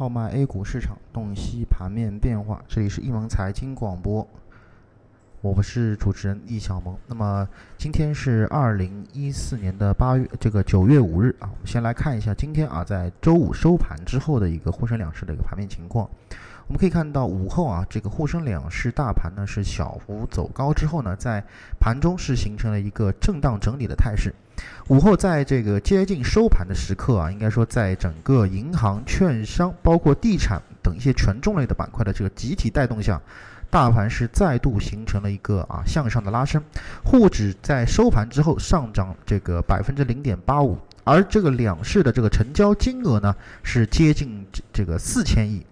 号脉 A 股市场，洞悉盘面变化。这里是易盟财经广播，我是主持人易小萌。那么今天是二零一四年的八月，这个九月五日啊。我们先来看一下今天啊，在周五收盘之后的一个沪深两市的一个盘面情况。我们可以看到午后啊，这个沪深两市大盘呢是小幅走高之后呢，在盘中是形成了一个震荡整理的态势。午后在这个接近收盘的时刻啊，应该说在整个银行、券商、包括地产等一些权重类的板块的这个集体带动下，大盘是再度形成了一个啊向上的拉升。沪指在收盘之后上涨这个百分之零点八五，而这个两市的这个成交金额呢是接近这个四千亿。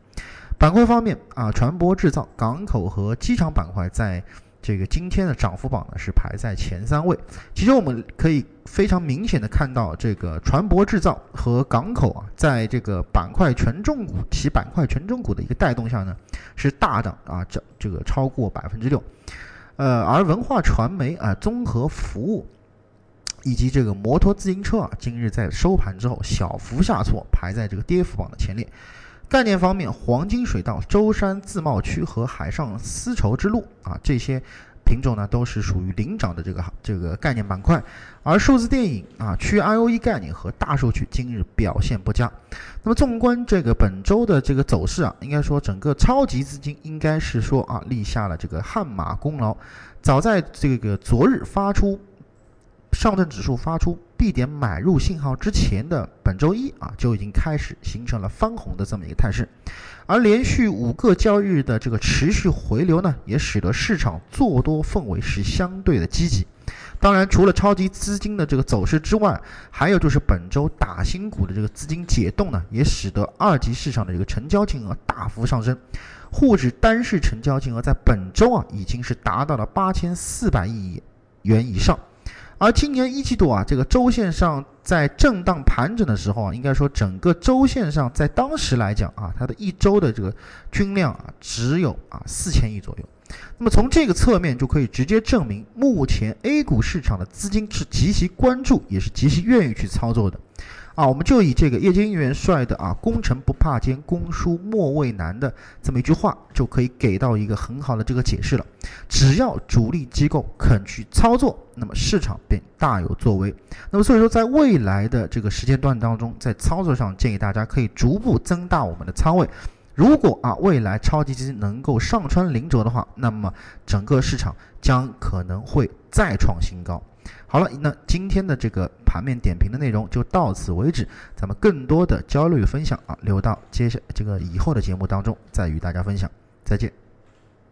板块方面啊，船舶制造、港口和机场板块在这个今天的涨幅榜呢是排在前三位。其实我们可以非常明显的看到，这个船舶制造和港口啊，在这个板块权重股其板块权重股的一个带动下呢，是大涨啊，这这个超过百分之六。呃，而文化传媒啊、综合服务以及这个摩托自行车啊，今日在收盘之后小幅下挫，排在这个跌幅榜的前列。概念方面，黄金水稻、舟山自贸区和海上丝绸之路啊，这些品种呢都是属于领涨的这个这个概念板块。而数字电影啊、区 I O E 概念和大数据今日表现不佳。那么，纵观这个本周的这个走势啊，应该说整个超级资金应该是说啊立下了这个汗马功劳。早在这个昨日发出上证指数发出。B 点买入信号之前的本周一啊，就已经开始形成了翻红的这么一个态势，而连续五个交易日的这个持续回流呢，也使得市场做多氛围是相对的积极。当然，除了超级资金的这个走势之外，还有就是本周打新股的这个资金解冻呢，也使得二级市场的这个成交金额大幅上升，沪指单市成交金额在本周啊，已经是达到了八千四百亿元以上。而今年一季度啊，这个周线上在震荡盘整的时候啊，应该说整个周线上在当时来讲啊，它的一周的这个均量啊，只有啊四千亿左右。那么从这个侧面就可以直接证明，目前 A 股市场的资金是极其关注，也是极其愿意去操作的。啊，我们就以这个叶金元帅的啊“攻城不怕坚，攻书莫畏难”的这么一句话，就可以给到一个很好的这个解释了。只要主力机构肯去操作，那么市场便大有作为。那么所以说，在未来的这个时间段当中，在操作上建议大家可以逐步增大我们的仓位。如果啊未来超级基金能够上穿零轴的话，那么整个市场将可能会再创新高。好了，那今天的这个盘面点评的内容就到此为止。咱们更多的焦虑分享啊，留到接下这个以后的节目当中再与大家分享。再见。